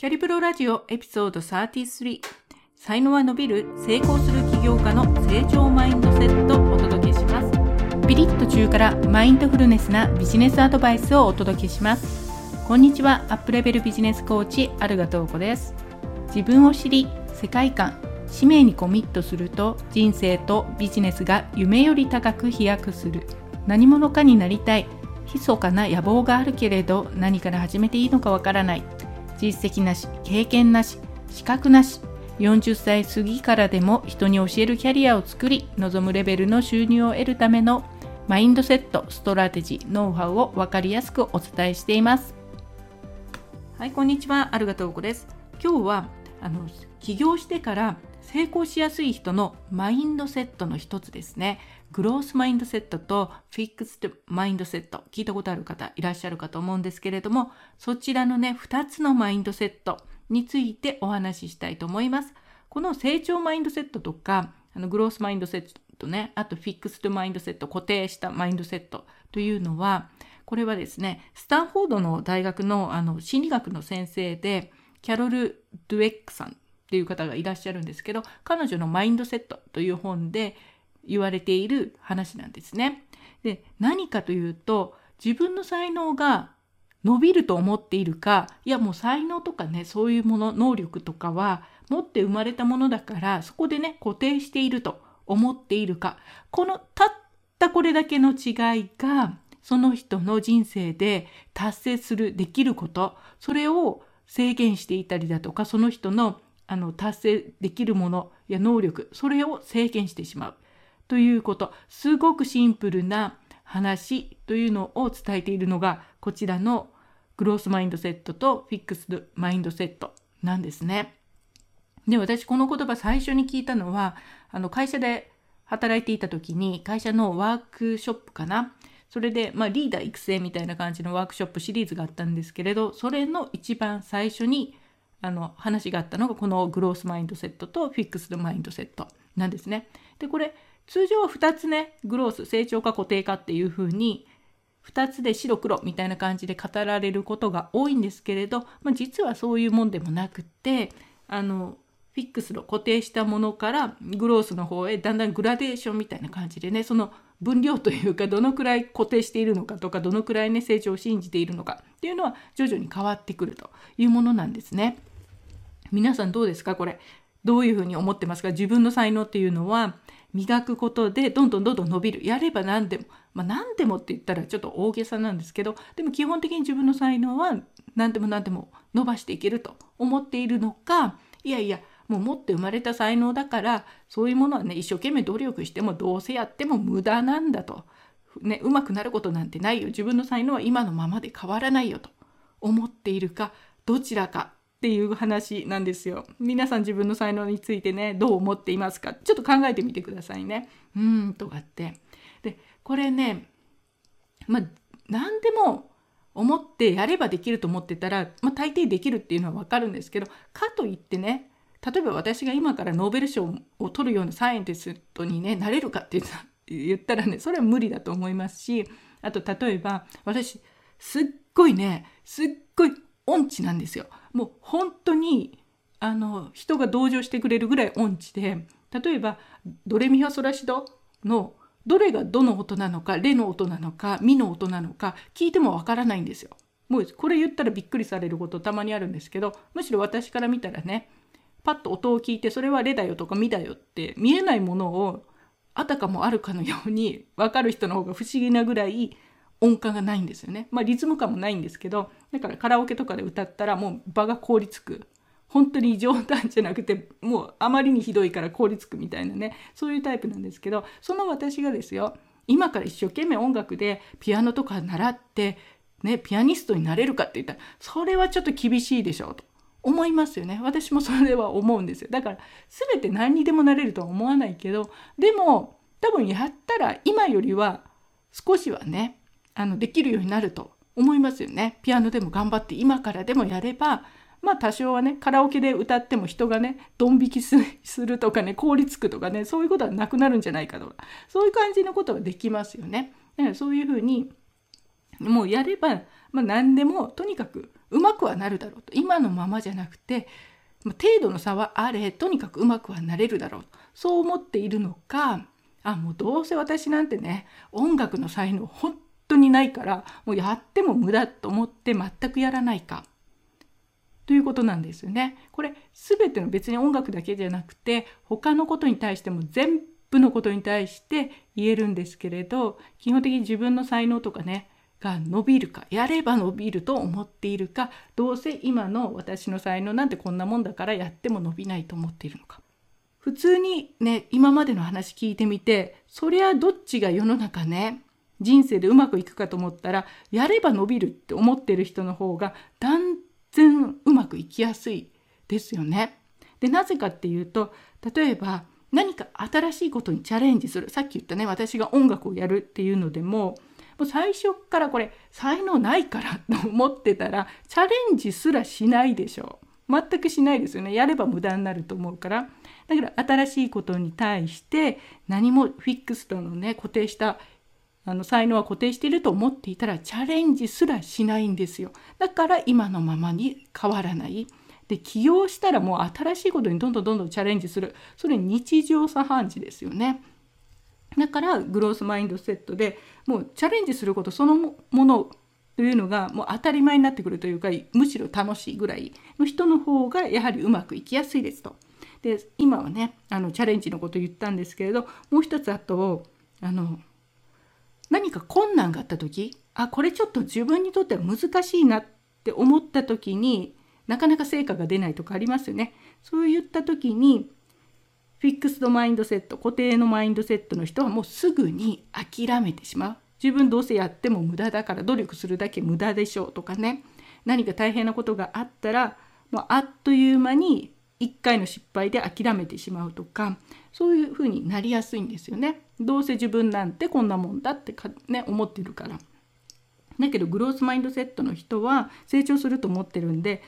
キャリプロラジオエピソード33才能は伸びる成功する起業家の成長マインドセットをお届けします。ピリッと中からマインドフルネスなビジネスアドバイスをお届けします。こんにちは。アップレベルビジネスコーチアルガトーコです。自分を知り世界観使命にコミットすると人生とビジネスが夢より高く飛躍する。何者かになりたい。密かな野望があるけれど何から始めていいのかわからない。実績なし、経験なし、資格なし、40歳過ぎからでも人に教えるキャリアを作り、望むレベルの収入を得るためのマインドセット、ストラテジー、ノウハウを分かりやすくお伝えしています。はい、こんにちは。ありがとうごです。今日は、あの、起業してから成功しやすい人のマインドセットの一つですね。グロースマインドセットとフィックスドマインドセット。聞いたことある方いらっしゃるかと思うんですけれども、そちらのね、二つのマインドセットについてお話ししたいと思います。この成長マインドセットとか、あのグロースマインドセットね、あとフィックスドマインドセット、固定したマインドセットというのは、これはですね、スタンフォードの大学のあの心理学の先生で、キャロル・ドゥエックさんっていう方がいらっしゃるんですけど、彼女のマインドセットという本で言われている話なんですね。で、何かというと、自分の才能が伸びると思っているか、いやもう才能とかね、そういうもの、能力とかは持って生まれたものだから、そこでね、固定していると思っているか、このたったこれだけの違いが、その人の人生で達成する、できること、それを制限していたりだとか、その人のあの達成できるものや能力それを制限してしまう。ということすごくシンプルな話というのを伝えているのがこちらのグロースマインドセットとフィックスドマインドセットなんですね。で私この言葉最初に聞いたのはあの会社で働いていた時に会社のワークショップかなそれで、まあ、リーダー育成みたいな感じのワークショップシリーズがあったんですけれどそれの一番最初にあの話があったのがこのグロースマインドセットとフィックスドマインドセットなんですね。でこれ通常は2つねグロース成長か固定かっていうふうに2つで白黒みたいな感じで語られることが多いんですけれど、まあ、実はそういうもんでもなくってあのフィックスの固定したものからグロースの方へだんだんグラデーションみたいな感じでねその分量というかどのくらい固定しているのかとかどのくらいね成長を信じているのかっていうのは徐々に変わってくるというものなんですね。皆さんどうですかこれ。どういうふうに思ってますか？自分の才能っていうのは磨くことでどんどんどんどん伸びる。やれば何でも。まあ何でもって言ったらちょっと大げさなんですけど、でも基本的に自分の才能は何でも何でも伸ばしていけると思っているのか、いやいや、もう持って生まれた才能だから、そういうものはね、一生懸命努力してもどうせやっても無駄なんだと。ね、うまくなることなんてないよ。自分の才能は今のままで変わらないよと思っているか、どちらかっていう話なんですよ。皆さん自分の才能についてね、どう思っていますか？ちょっと考えてみてくださいね。うーん、とかって。で、これね、まあ、何でも思ってやればできると思ってたら、まあ、大抵できるっていうのはわかるんですけど、かといってね、例えば私が今からノーベル賞を取るようなサイエンティストにね、なれるかって言ったらね、それは無理だと思いますし、あと例えば私、すっごいね、すっごい音痴なんですよ。もう本当にあの人が同情してくれるぐらい音痴で例えばドレミファソラシドのどれがどの音なのかレの音なのかミの音なのか聞いてもわからないんですよ。もうこれ言ったらびっくりされることたまにあるんですけどむしろ私から見たらねパッと音を聞いてそれはレだよとかミだよって見えないものをあたかもあるかのように分かる人の方が不思議なぐらい音感がないんですよね。まあリズム感もないんですけど、だからカラオケとかで歌ったらもう場が凍りつく。本当に冗談じゃなくて、もうあまりにひどいから凍りつくみたいなね、そういうタイプなんですけど、その私がですよ、今から一生懸命音楽でピアノとか習って、ね、ピアニストになれるかって言ったら、それはちょっと厳しいでしょうと。思いますよね。私もそれは思うんですよ。だから、全て何にでもなれるとは思わないけど、でも、多分やったら今よりは少しはね、あのできるようになると思いますよね。ピアノでも頑張って今からでもやればまあ多少はねカラオケで歌っても人がねドン引きするとかね凍りつくとかねそういうことはなくなるんじゃないかとかそういう感じのことはできますよね。だからそういうふうにもうやれば、まあ、何でもとにかくうまくはなるだろうと今のままじゃなくてまあ程度の差はあれとにかくうまくはなれるだろうそう思っているのかあもうどうせ私なんてね音楽の才能本当にないからもうやっても無駄と思って全くやらないかということなんですよね。これ全ての別に音楽だけじゃなくて他のことに対しても全部のことに対して言えるんですけれど基本的に自分の才能とかねが伸びるかやれば伸びると思っているかどうせ今の私の才能なんてこんなもんだからやっても伸びないと思っているのか普通にね今までの話聞いてみてそりゃどっちが世の中ね人生でうまくいくかと思ったらやれば伸びるって思ってる人の方が断然うまくいきやすいですよね。でなぜかっていうと例えば何か新しいことにチャレンジする。さっき言ったね私が音楽をやるっていうのでももう最初からこれ才能ないから と思ってたらチャレンジすらしないでしょう。全くしないですよね。やれば無駄になると思うから。だから新しいことに対して何もフィックスとのね固定したあの才能は固定していると思っていたらチャレンジすらしないんですよ。だから今のままに変わらない。で起業したらもう新しいことにどんどんどんどんチャレンジする。それ日常茶飯事ですよね。だからグロースマインドセットでもうチャレンジすることそのものというのがもう当たり前になってくるというかむしろ楽しいぐらいの人の方がやはりうまくいきやすいですと。で今はねあのチャレンジのこと言ったんですけれどもう一つあとあの何か困難があった時あこれちょっと自分にとっては難しいなって思った時になかなか成果が出ないとかありますよね。そういった時にフィックスドマインドセット固定のマインドセットの人はもうすぐに諦めてしまう自分どうせやっても無駄だから努力するだけ無駄でしょうとかね何か大変なことがあったらもうあっという間に1回の失敗で諦めてしまうとかそういうふうになりやすいんですよね。どうせ自分なんてこんなもんだってか、ね、思ってるから。だけどグロースマインドセットの人は成長すると思ってるんで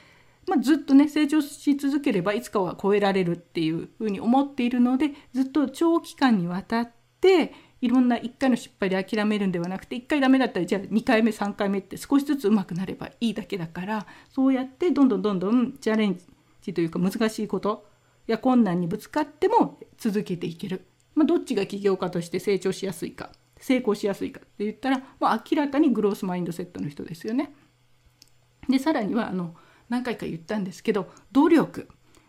まあ、ずっとね成長し続ければいつかは超えられるっていうふうに思っているのでずっと長期間にわたっていろんな1回の失敗で諦めるんではなくて1回ダメだったらじゃあ2回目3回目って少しずつ上手くなればいいだけだからそうやってどんどんどんどんチャレンジというか難しいこと。や困難にぶつかっても続けていける、まあ、どっちが起業家として成長しやすいか成功しやすいかって言ったら、まあ、明らかにグロースマインドセットの人ですよね。でさらにはあの何回か言ったんですけど努力。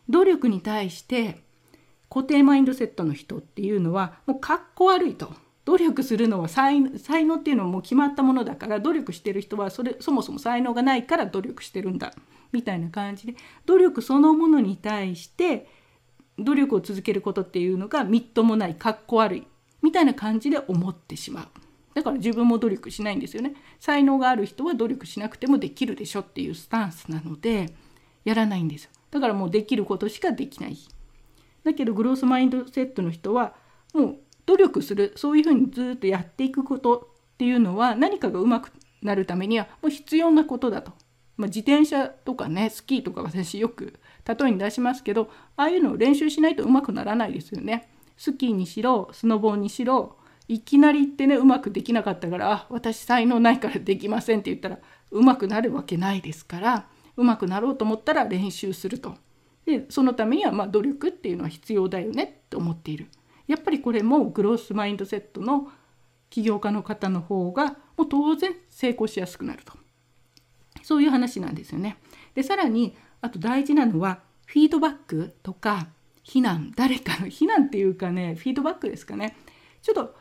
努力に対して固定マインドセットの人っていうのはもうかっこ悪いと。努力するのは才能っていうのはもう決まったものだから努力してる人はそれそもそも才能がないから努力してるんだ。みたいな感じで努力そのものに対して努力を続けることっていうのがみっともないかっこ悪いみたいな感じで思ってしまう。だから自分も努力しないんですよね。才能がある人は努力しなくてもできるでしょっていうスタンスなのでやらないんですよ。だからもうできることしかできないだけどグロースマインドセットの人はもう努力するそういうふうにずっとやっていくことっていうのは何かがうまくなるためにはもう必要なことだと、まあ、自転車とかねスキーとか私よく例えに出しますけどああいうのを練習しないとうまくならないですよねスキーにしろスノボーにしろいきなり言ってねうまくできなかったからあ私才能ないからできませんって言ったらうまくなるわけないですからうまくなろうと思ったら練習すると。でそのためにはま努力っていうのは必要だよねって思っている。やっぱりこれもグロースマインドセットの起業家の方の方がもう当然成功しやすくなると。そういう話なんですよね。でさらにあと大事なのはフィードバックとか非難誰かの 非難っていうかねフィードバックですかねちょっと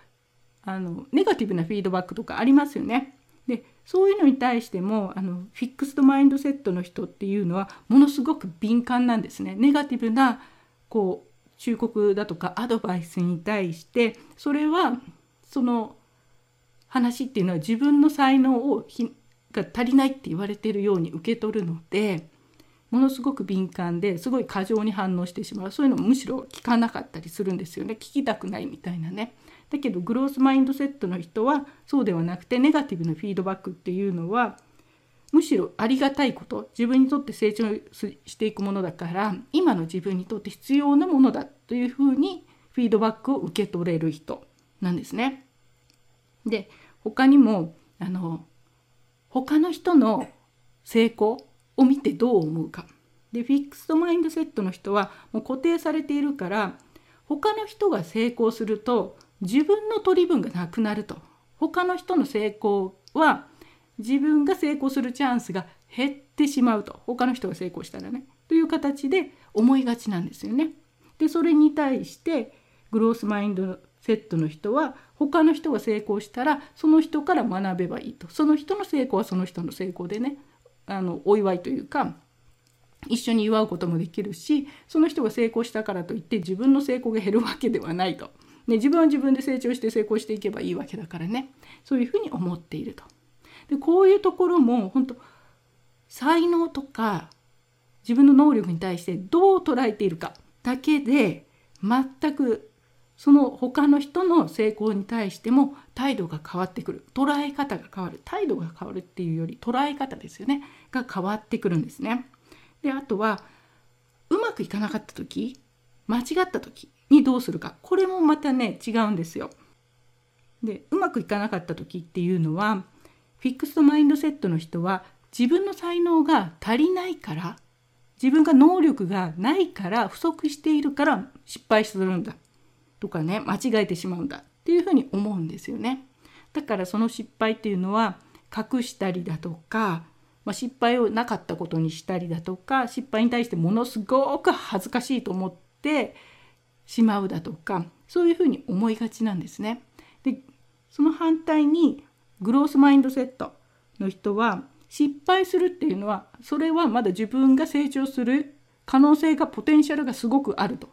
あのネガティブなフィードバックとかありますよね。でそういうのに対してもあのフィックスドマインドセットの人っていうのはものすごく敏感なんですね。ネガティブなこう忠告だとかアドバイスに対してそれはその話っていうのは自分の才能をが足りないって言われてるように受け取るのでものすごく敏感ですごい過剰に反応してしまうそういうのもむしろ聞かなかったりするんですよね聞きたくないみたいなね。だけどグロースマインドセットの人はそうではなくてネガティブなフィードバックっていうのはむしろありがたいこと自分にとって成長していくものだから今の自分にとって必要なものだというふうにフィードバックを受け取れる人なんですね。で他にもあの他の人の成功を見てどう思うか。でフィックスドマインドセットの人はもう固定されているから他の人が成功すると自分の取り分がなくなると他の人の成功は自分が成功するチャンスが減ってしまうと。他の人が成功したらね。という形で思いがちなんですよね。でそれに対してグロースマインドセットの人は他の人が成功したらその人から学べばいいと。その人の成功はその人の成功でね。あのお祝いというか一緒に祝うこともできるしその人が成功したからといって自分の成功が減るわけではないと、ね、自分は自分で成長して成功していけばいいわけだからね。そういうふうに思っていると。でこういうところも本当才能とか自分の能力に対してどう捉えているかだけで全くその他の人の成功に対しても態度が変わってくる捉え方が変わる態度が変わるっていうより捉え方ですよねが変わってくるんですね。であとはうまくいかなかった時間違った時にどうするかこれもまたね違うんですよ。でうまくいかなかった時っていうのはフィックスドマインドセットの人は自分の才能が足りないから自分が能力がないから不足しているから失敗するんだとかね間違えてしまうんだっていうふうに思うんですよね。だからその失敗っていうのは隠したりだとか、まあ、失敗をなかったことにしたりだとか失敗に対してものすごく恥ずかしいと思ってしまうだとかそういうふうに思いがちなんですね。でその反対にグロースマインドセットの人は失敗するっていうのはそれはまだ自分が成長する可能性がポテンシャルがすごくあると、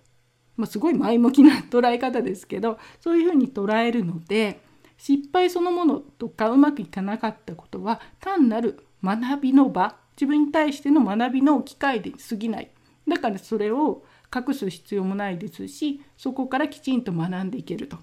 まあ、すごい前向きな捉え方ですけどそういうふうに捉えるので失敗そのものとかうまくいかなかったことは単なる学びの場自分に対しての学びの機会で過ぎない。だからそれを隠す必要もないですしそこからきちんと学んでいけると。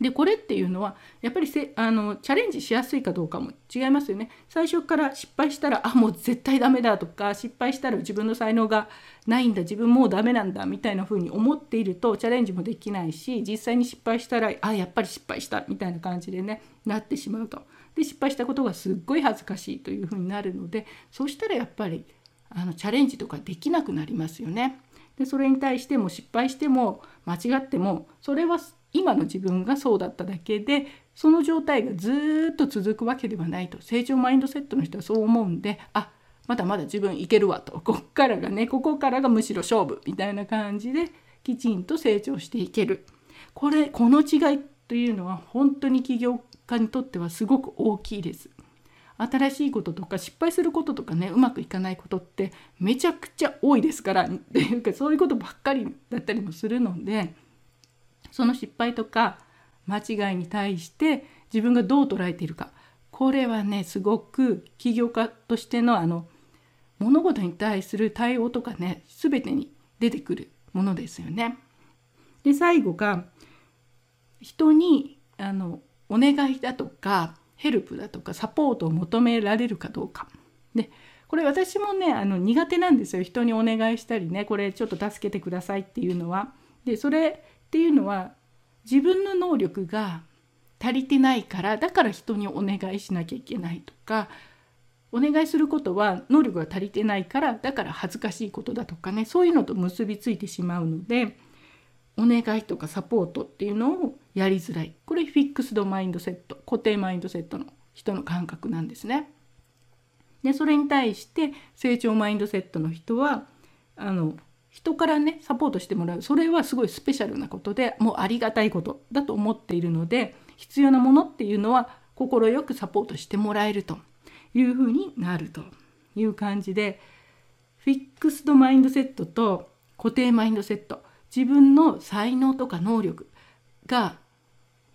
でこれっていうのはやっぱりせあのチャレンジしやすいかどうかも違いますよね。最初から失敗したらあもう絶対ダメだとか失敗したら自分の才能がないんだ自分もうダメなんだみたいな風に思っているとチャレンジもできないし実際に失敗したらあやっぱり失敗したみたいな感じでねなってしまうと。で失敗したことがすっごい恥ずかしいという風になるのでそうしたらやっぱりあのチャレンジとかできなくなりますよね。でそれに対しても失敗しても間違ってもそれは今の自分がそうだっただけでその状態がずっと続くわけではないと。成長マインドセットの人はそう思うんであまだまだ自分いけるわと。こっからがねここからがむしろ勝負みたいな感じできちんと成長していける。これこの違いというのは本当に起業家にとってはすごく大きいです。新しいこととか失敗することとかねうまくいかないことってめちゃくちゃ多いですから。っていうかそういうことばっかりだったりもするのでその失敗とか間違いに対して自分がどう捉えているかこれはねすごく起業家としてのあの物事に対する対応とかね全てに出てくるものですよね。で最後が人にあのお願いだとかヘルプだとかサポートを求められるかどうか。でこれ私もねあの苦手なんですよ人にお願いしたりねこれちょっと助けてくださいっていうのは。でそれっていうのは自分の能力が足りてないからだから人にお願いしなきゃいけないとかお願いすることは能力が足りてないからだから恥ずかしいことだとかねそういうのと結びついてしまうのでお願いとかサポートっていうのをやりづらいこれフィックスドマインドセット固定マインドセットの人の感覚なんですね。でそれに対して成長マインドセットの人はあの人からねサポートしてもらう。それはすごいスペシャルなことでもうありがたいことだと思っているので必要なものっていうのは快くサポートしてもらえるというふうになるという感じでフィックスドマインドセットと固定マインドセット自分の才能とか能力が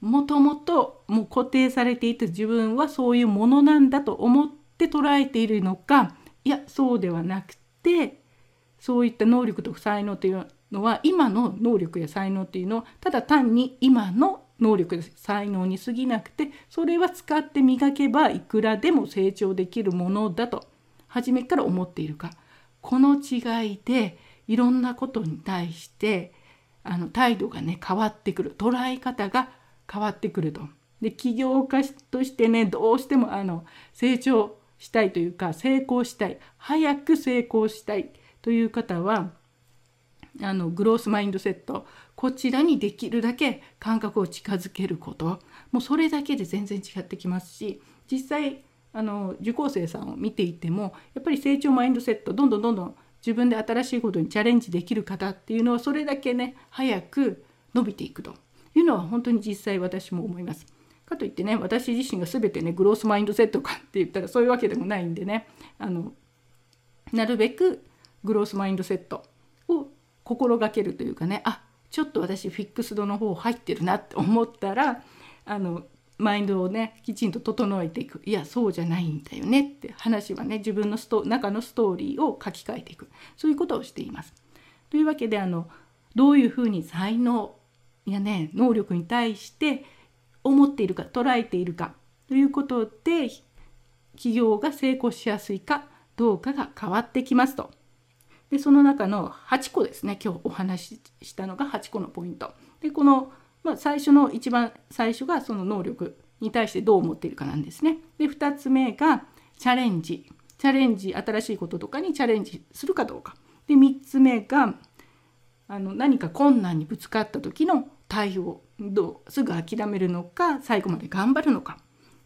もともともう固定されていて自分はそういうものなんだと思って捉えているのかいやそうではなくてそういった能力と才能というのは今の能力や才能っていうのはただ単に今の能力や才能に過ぎなくてそれは使って磨けばいくらでも成長できるものだと初めから思っているか。この違いでいろんなことに対してあの態度がね変わってくる。捉え方が変わってくると。で起業家としてねどうしてもあの成長したいというか成功したい。早く成功したい。という方はあのグロースマインドセットこちらにできるだけ感覚を近づけることもうそれだけで全然違ってきますし実際あの受講生さんを見ていてもやっぱり成長マインドセットどんどんどんどん自分で新しいことにチャレンジできる方っていうのはそれだけね早く伸びていくというのは本当に実際私も思います。かといってね私自身が全てねグロースマインドセットかって言ったらそういうわけでもないんでねあのなるべくグロースマインドセットを心がけるというかねあちょっと私フィックスドの方入ってるなって思ったらあのマインドをねきちんと整えていくいやそうじゃないんだよねって話はね自分のスト中のストーリーを書き換えていくそういうことをしています。というわけであのどういうふうに才能やね能力に対して思っているか捉えているかということで企業が成功しやすいかどうかが変わってきますと。でその中の8個ですね今日お話ししたのが8個のポイント。でこの、まあ、最初の一番最初がその能力に対してどう思っているかなんですね。で2つ目がチャレンジ。チャレンジ新しいこととかにチャレンジするかどうか。で3つ目があの何か困難にぶつかった時の対応どうすぐ諦めるのか最後まで頑張るのか。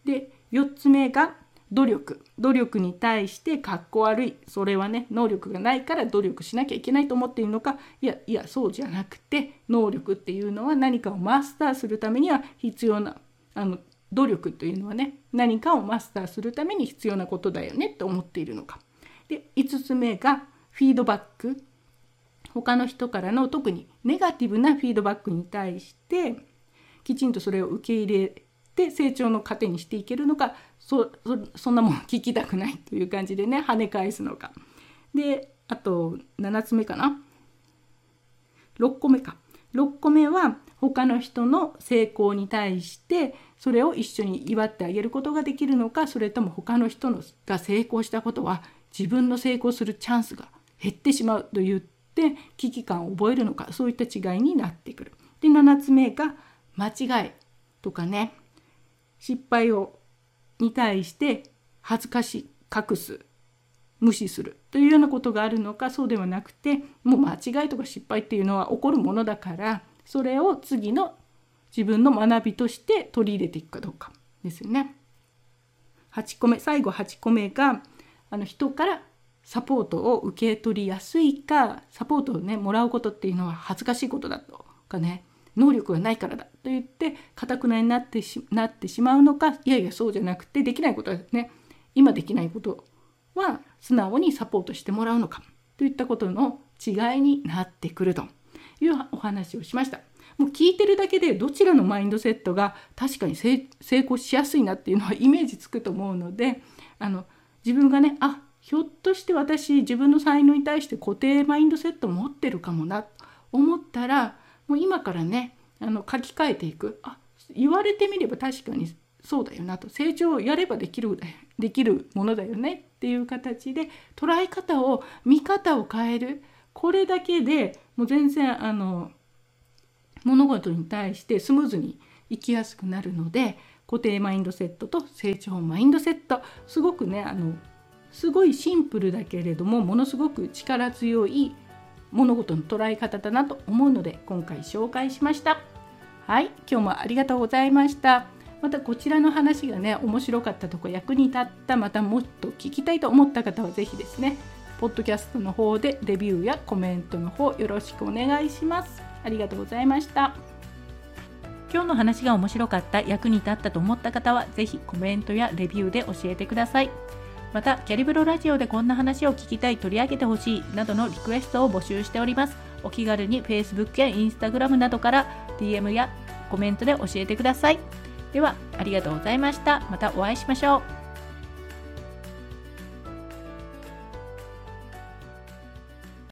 で4つ目が努力。努力に対してかっこ悪い。それはね能力がないから努力しなきゃいけないと思っているのか。いやいやそうじゃなくて能力っていうのは何かをマスターするためには必要なあの努力というのはね何かをマスターするために必要なことだよねって思っているのか。で5つ目がフィードバック。他の人からの特にネガティブなフィードバックに対してきちんとそれを受け入れて成長の糧にしていけるのかそそんなもん聞きたくないという感じでね跳ね返すのか。であと7つ目かな6個目か6個目は他の人の成功に対してそれを一緒に祝ってあげることができるのかそれとも他の人のが成功したことは自分の成功するチャンスが減ってしまうと言って危機感を覚えるのかそういった違いになってくる。で7つ目が間違いとかね失敗をに対して恥ずかし隠す無視するというようなことがあるのかそうではなくてもう間違いとか失敗っていうのは起こるものだからそれを次の自分の学びとして取り入れていくかどうかですよね。8個目最後8個目があの人からサポートを受け取りやすいかサポートをねもらうことっていうのは恥ずかしいことだとかね能力がないからだと言ってかたくなになってしなってしまうのかいやいやそうじゃなくてできないことはね今できないことは素直にサポートしてもらうのかといったことの違いになってくるというお話をしました。もう聞いてるだけでどちらのマインドセットが確かに成功しやすいなっていうのはイメージつくと思うのであの自分がねあひょっとして私自分の才能に対して固定マインドセット持ってるかもなと思ったらもう今からねあの書き換えていく。あ言われてみれば確かにそうだよなと。成長をやればできるできるものだよね。っていう形で捉え方を見方を変える。これだけでもう全然あの物事に対してスムーズに生きやすくなるので固定マインドセットと成長マインドセット。すごくねあのすごいシンプルだけれどもものすごく力強い物事の捉え方だなと思うので今回紹介しました。はい今日もありがとうございました。またこちらの話がね面白かったとこ役に立ったまたもっと聞きたいと思った方は是非ですねポッドキャストの方でレビューやコメントの方よろしくお願いします。ありがとうございました。今日の話が面白かった役に立ったと思った方は是非コメントやレビューで教えてください。またキャリブロラジオでこんな話を聞きたい取り上げてほしいなどのリクエストを募集しております。お気軽に Facebook や Instagram などから DM やコメントで教えてください。ではありがとうございました。またお会いしましょう。